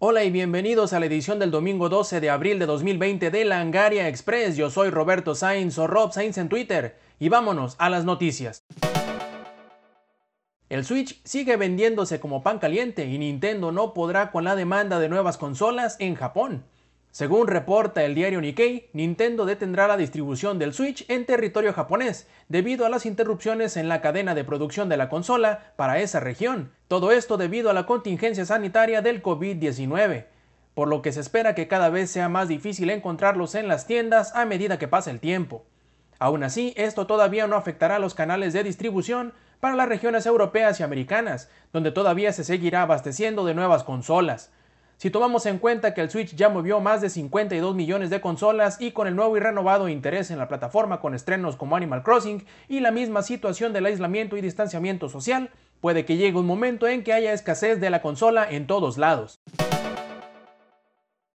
Hola y bienvenidos a la edición del domingo 12 de abril de 2020 de Langaria Express. Yo soy Roberto Sainz o Rob Sainz en Twitter y vámonos a las noticias. El Switch sigue vendiéndose como pan caliente y Nintendo no podrá con la demanda de nuevas consolas en Japón. Según reporta el diario Nikkei, Nintendo detendrá la distribución del Switch en territorio japonés debido a las interrupciones en la cadena de producción de la consola para esa región. Todo esto debido a la contingencia sanitaria del COVID-19, por lo que se espera que cada vez sea más difícil encontrarlos en las tiendas a medida que pasa el tiempo. Aún así, esto todavía no afectará a los canales de distribución para las regiones europeas y americanas, donde todavía se seguirá abasteciendo de nuevas consolas. Si tomamos en cuenta que el Switch ya movió más de 52 millones de consolas y con el nuevo y renovado interés en la plataforma con estrenos como Animal Crossing y la misma situación del aislamiento y distanciamiento social, puede que llegue un momento en que haya escasez de la consola en todos lados.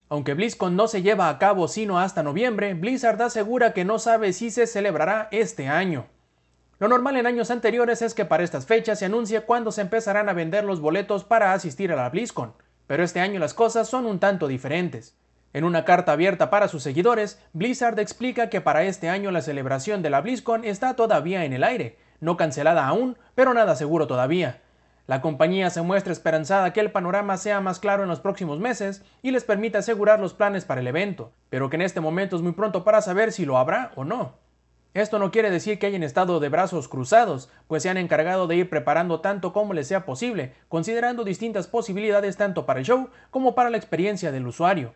Aunque BlizzCon no se lleva a cabo sino hasta noviembre, Blizzard asegura que no sabe si se celebrará este año. Lo normal en años anteriores es que para estas fechas se anuncie cuándo se empezarán a vender los boletos para asistir a la BlizzCon, pero este año las cosas son un tanto diferentes. En una carta abierta para sus seguidores, Blizzard explica que para este año la celebración de la BlizzCon está todavía en el aire, no cancelada aún, pero nada seguro todavía. La compañía se muestra esperanzada que el panorama sea más claro en los próximos meses y les permita asegurar los planes para el evento, pero que en este momento es muy pronto para saber si lo habrá o no. Esto no quiere decir que hayan estado de brazos cruzados, pues se han encargado de ir preparando tanto como les sea posible, considerando distintas posibilidades tanto para el show como para la experiencia del usuario.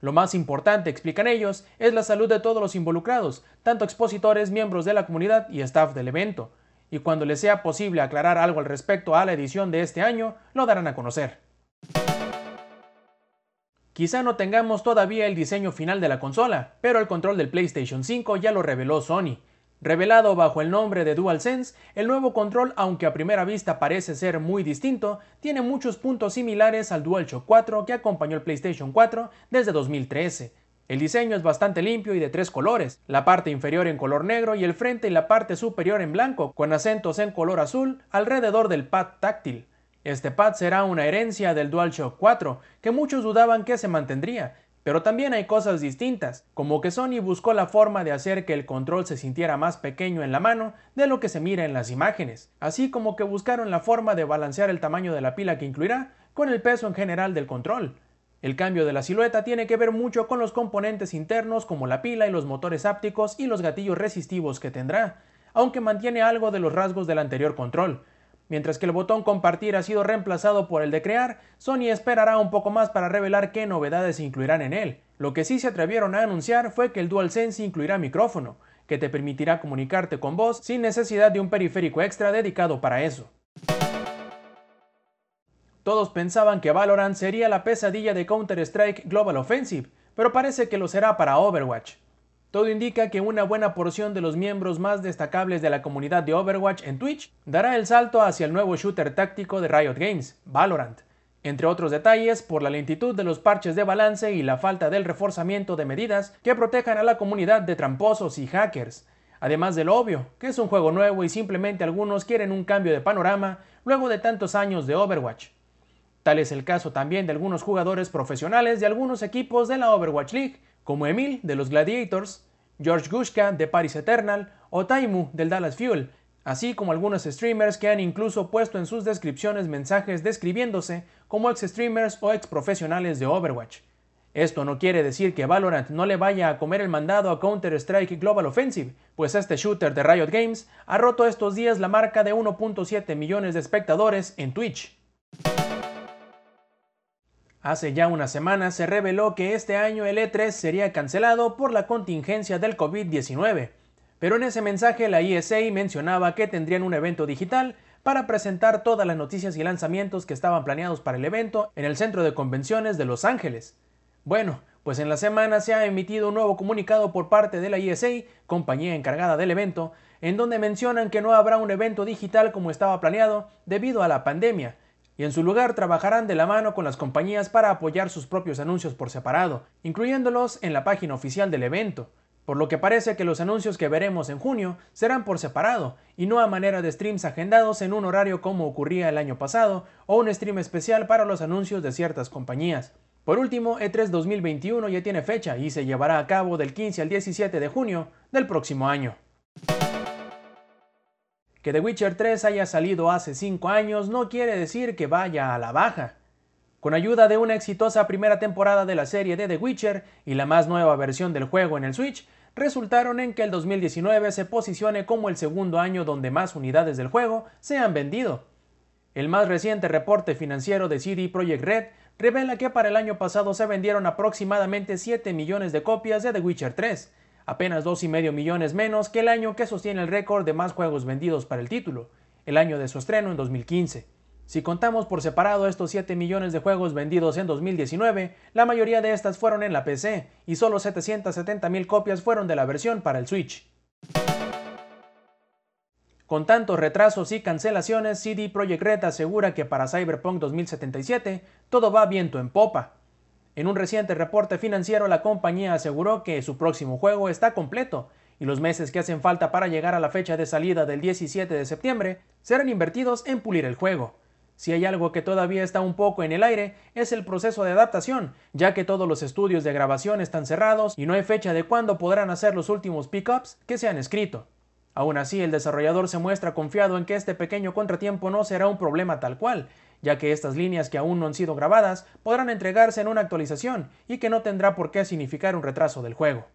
Lo más importante, explican ellos, es la salud de todos los involucrados, tanto expositores, miembros de la comunidad y staff del evento, y cuando les sea posible aclarar algo al respecto a la edición de este año, lo darán a conocer. Quizá no tengamos todavía el diseño final de la consola, pero el control del PlayStation 5 ya lo reveló Sony. Revelado bajo el nombre de DualSense, el nuevo control, aunque a primera vista parece ser muy distinto, tiene muchos puntos similares al DualShock 4 que acompañó el PlayStation 4 desde 2013. El diseño es bastante limpio y de tres colores, la parte inferior en color negro y el frente y la parte superior en blanco, con acentos en color azul alrededor del pad táctil. Este pad será una herencia del DualShock 4, que muchos dudaban que se mantendría, pero también hay cosas distintas, como que Sony buscó la forma de hacer que el control se sintiera más pequeño en la mano de lo que se mira en las imágenes, así como que buscaron la forma de balancear el tamaño de la pila que incluirá con el peso en general del control. El cambio de la silueta tiene que ver mucho con los componentes internos como la pila y los motores ápticos y los gatillos resistivos que tendrá, aunque mantiene algo de los rasgos del anterior control, Mientras que el botón compartir ha sido reemplazado por el de crear, Sony esperará un poco más para revelar qué novedades incluirán en él. Lo que sí se atrevieron a anunciar fue que el DualSense incluirá micrófono, que te permitirá comunicarte con voz sin necesidad de un periférico extra dedicado para eso. Todos pensaban que Valorant sería la pesadilla de Counter-Strike Global Offensive, pero parece que lo será para Overwatch. Todo indica que una buena porción de los miembros más destacables de la comunidad de Overwatch en Twitch dará el salto hacia el nuevo shooter táctico de Riot Games, Valorant. Entre otros detalles, por la lentitud de los parches de balance y la falta del reforzamiento de medidas que protejan a la comunidad de tramposos y hackers. Además de lo obvio, que es un juego nuevo y simplemente algunos quieren un cambio de panorama luego de tantos años de Overwatch. Tal es el caso también de algunos jugadores profesionales de algunos equipos de la Overwatch League, como Emil de los Gladiators, George Gushka de Paris Eternal o Taimu del Dallas Fuel, así como algunos streamers que han incluso puesto en sus descripciones mensajes describiéndose como ex streamers o ex profesionales de Overwatch. Esto no quiere decir que Valorant no le vaya a comer el mandado a Counter-Strike Global Offensive, pues este shooter de Riot Games ha roto estos días la marca de 1.7 millones de espectadores en Twitch. Hace ya una semana se reveló que este año el E3 sería cancelado por la contingencia del COVID-19, pero en ese mensaje la ESA mencionaba que tendrían un evento digital para presentar todas las noticias y lanzamientos que estaban planeados para el evento en el Centro de Convenciones de Los Ángeles. Bueno, pues en la semana se ha emitido un nuevo comunicado por parte de la ESA, compañía encargada del evento, en donde mencionan que no habrá un evento digital como estaba planeado debido a la pandemia, y en su lugar trabajarán de la mano con las compañías para apoyar sus propios anuncios por separado, incluyéndolos en la página oficial del evento. por lo que parece que los anuncios que veremos en junio serán por separado y no a manera de streams agendados en un horario como ocurría el año pasado o un stream especial para los anuncios de ciertas compañías. Por último, E3 2021 ya tiene fecha y se llevará a cabo del 15 al 17 de junio del próximo año. Que The Witcher 3 haya salido hace 5 años no quiere decir que vaya a la baja. Con ayuda de una exitosa primera temporada de la serie de The Witcher y la más nueva versión del juego en el Switch, resultaron en que el 2019 se posicione como el segundo año donde más unidades del juego se han vendido. El más reciente reporte financiero de CD Projekt Red revela que para el año pasado se vendieron aproximadamente 7 millones de copias de The Witcher 3, apenas 2,5 millones menos que el año que sostiene el récord de más juegos vendidos para el título, el año de su estreno en 2015. Si contamos por separado estos 7 millones de juegos vendidos en 2019, la mayoría de estas fueron en la PC y solo 770 mil copias fueron de la versión para el Switch. Con tantos retrasos y cancelaciones, CD Projekt Red asegura que para Cyberpunk 2077 todo va viento en popa. En un reciente reporte financiero, la compañía aseguró que su próximo juego está completo y los meses que hacen falta para llegar a la fecha de salida del 17 de septiembre serán invertidos en pulir el juego. Si hay algo que todavía está un poco en el aire, es el proceso de adaptación, ya que todos los estudios de grabación están cerrados y no hay fecha de cuándo podrán hacer los últimos pickups que se han escrito. Aún así, el desarrollador se muestra confiado en que este pequeño contratiempo no será un problema tal cual, ya que estas líneas que aún no han sido grabadas podrán entregarse en una actualización y que no tendrá por qué significar un retraso del juego.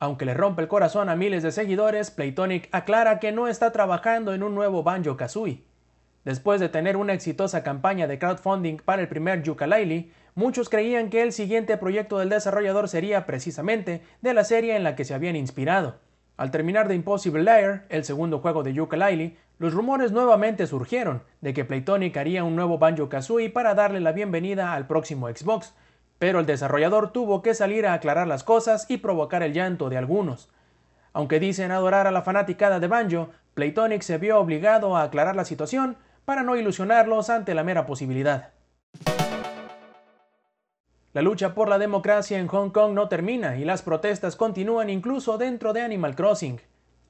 Aunque le rompe el corazón a miles de seguidores, Playtonic aclara que no está trabajando en un nuevo Banjo Kazooie. Después de tener una exitosa campaña de crowdfunding para el primer Yooka-Laylee, muchos creían que el siguiente proyecto del desarrollador sería precisamente de la serie en la que se habían inspirado. Al terminar de Impossible Lair, el segundo juego de Yooka-Laylee, los rumores nuevamente surgieron de que Playtonic haría un nuevo Banjo Kazooie para darle la bienvenida al próximo Xbox, pero el desarrollador tuvo que salir a aclarar las cosas y provocar el llanto de algunos. Aunque dicen adorar a la fanaticada de Banjo, Playtonic se vio obligado a aclarar la situación para no ilusionarlos ante la mera posibilidad. La lucha por la democracia en Hong Kong no termina y las protestas continúan incluso dentro de Animal Crossing.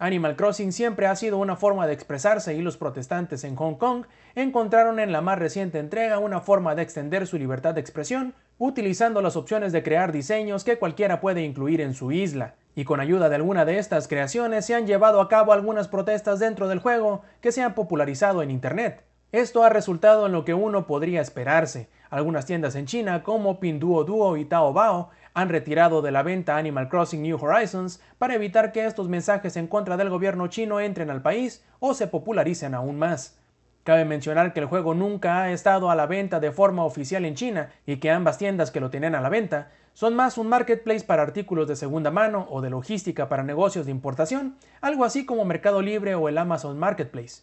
Animal Crossing siempre ha sido una forma de expresarse y los protestantes en Hong Kong encontraron en la más reciente entrega una forma de extender su libertad de expresión utilizando las opciones de crear diseños que cualquiera puede incluir en su isla. Y con ayuda de alguna de estas creaciones se han llevado a cabo algunas protestas dentro del juego que se han popularizado en Internet. Esto ha resultado en lo que uno podría esperarse. Algunas tiendas en China como Pinduoduo y Taobao han retirado de la venta Animal Crossing New Horizons para evitar que estos mensajes en contra del gobierno chino entren al país o se popularicen aún más. Cabe mencionar que el juego nunca ha estado a la venta de forma oficial en China y que ambas tiendas que lo tienen a la venta son más un marketplace para artículos de segunda mano o de logística para negocios de importación, algo así como Mercado Libre o el Amazon Marketplace.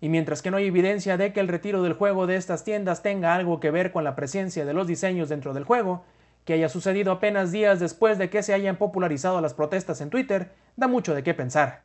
Y mientras que no hay evidencia de que el retiro del juego de estas tiendas tenga algo que ver con la presencia de los diseños dentro del juego, que haya sucedido apenas días después de que se hayan popularizado las protestas en Twitter, da mucho de qué pensar.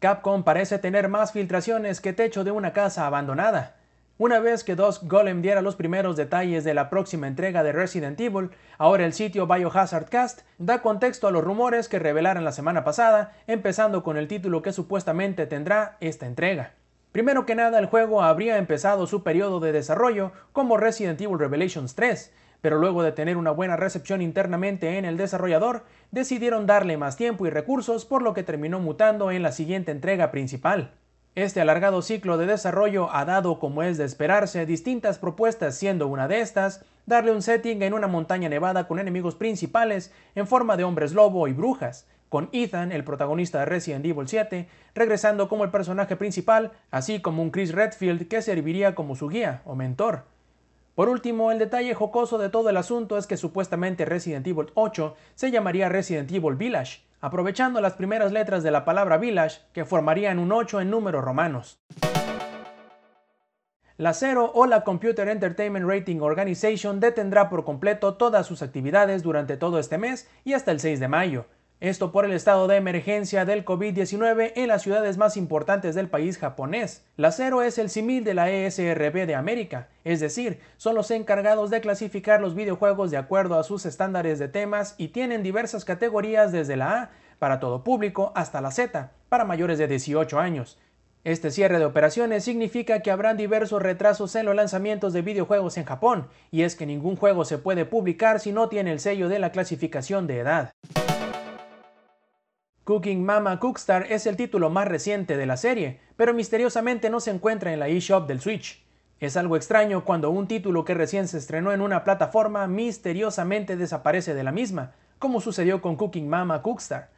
Capcom parece tener más filtraciones que techo de una casa abandonada. Una vez que Dusk Golem diera los primeros detalles de la próxima entrega de Resident Evil, ahora el sitio Biohazard Cast da contexto a los rumores que revelaron la semana pasada, empezando con el título que supuestamente tendrá esta entrega. Primero que nada, el juego habría empezado su periodo de desarrollo como Resident Evil Revelations 3, pero luego de tener una buena recepción internamente en el desarrollador, decidieron darle más tiempo y recursos, por lo que terminó mutando en la siguiente entrega principal. Este alargado ciclo de desarrollo ha dado, como es de esperarse, distintas propuestas, siendo una de estas darle un setting en una montaña nevada con enemigos principales en forma de hombres lobo y brujas, con Ethan, el protagonista de Resident Evil 7, regresando como el personaje principal, así como un Chris Redfield que serviría como su guía o mentor. Por último, el detalle jocoso de todo el asunto es que supuestamente Resident Evil 8 se llamaría Resident Evil Village, aprovechando las primeras letras de la palabra Village que formarían un 8 en números romanos. La CERO o la Computer Entertainment Rating Organization detendrá por completo todas sus actividades durante todo este mes y hasta el 6 de mayo, Esto por el estado de emergencia del COVID-19 en las ciudades más importantes del país japonés. La Cero es el simil de la ESRB de América, es decir, son los encargados de clasificar los videojuegos de acuerdo a sus estándares de temas y tienen diversas categorías desde la A para todo público hasta la Z para mayores de 18 años. Este cierre de operaciones significa que habrán diversos retrasos en los lanzamientos de videojuegos en Japón, y es que ningún juego se puede publicar si no tiene el sello de la clasificación de edad. Cooking Mama Cookstar es el título más reciente de la serie, pero misteriosamente no se encuentra en la eShop del Switch. Es algo extraño cuando un título que recién se estrenó en una plataforma misteriosamente desaparece de la misma, como sucedió con Cooking Mama Cookstar,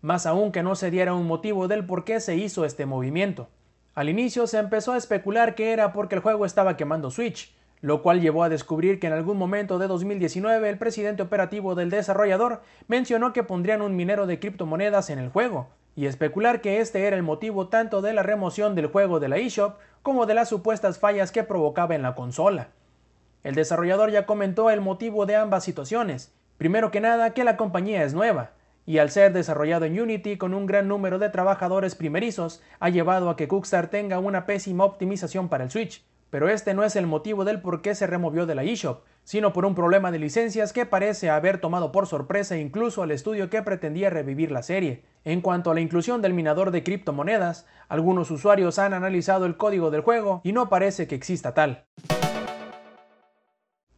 más aún que no se diera un motivo del por qué se hizo este movimiento. Al inicio se empezó a especular que era porque el juego estaba quemando Switch, lo cual llevó a descubrir que en algún momento de 2019 el presidente operativo del desarrollador mencionó que pondrían un minero de criptomonedas en el juego, y especular que este era el motivo tanto de la remoción del juego de la eShop como de las supuestas fallas que provocaba en la consola. El desarrollador ya comentó el motivo de ambas situaciones, primero que nada que la compañía es nueva, y al ser desarrollado en Unity con un gran número de trabajadores primerizos, ha llevado a que Cookstar tenga una pésima optimización para el Switch, pero este no es el motivo del por qué se removió de la eShop, sino por un problema de licencias que parece haber tomado por sorpresa incluso al estudio que pretendía revivir la serie. En cuanto a la inclusión del minador de criptomonedas, algunos usuarios han analizado el código del juego y no parece que exista tal.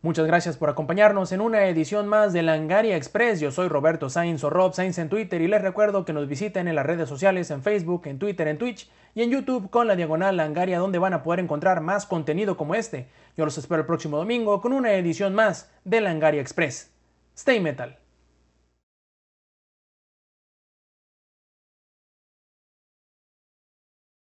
Muchas gracias por acompañarnos en una edición más de Langaria Express. Yo soy Roberto Sainz o Rob Sainz en Twitter y les recuerdo que nos visiten en las redes sociales, en Facebook, en Twitter, en Twitch y en YouTube con la diagonal Langaria donde van a poder encontrar más contenido como este. Yo los espero el próximo domingo con una edición más de Langaria Express. Stay Metal.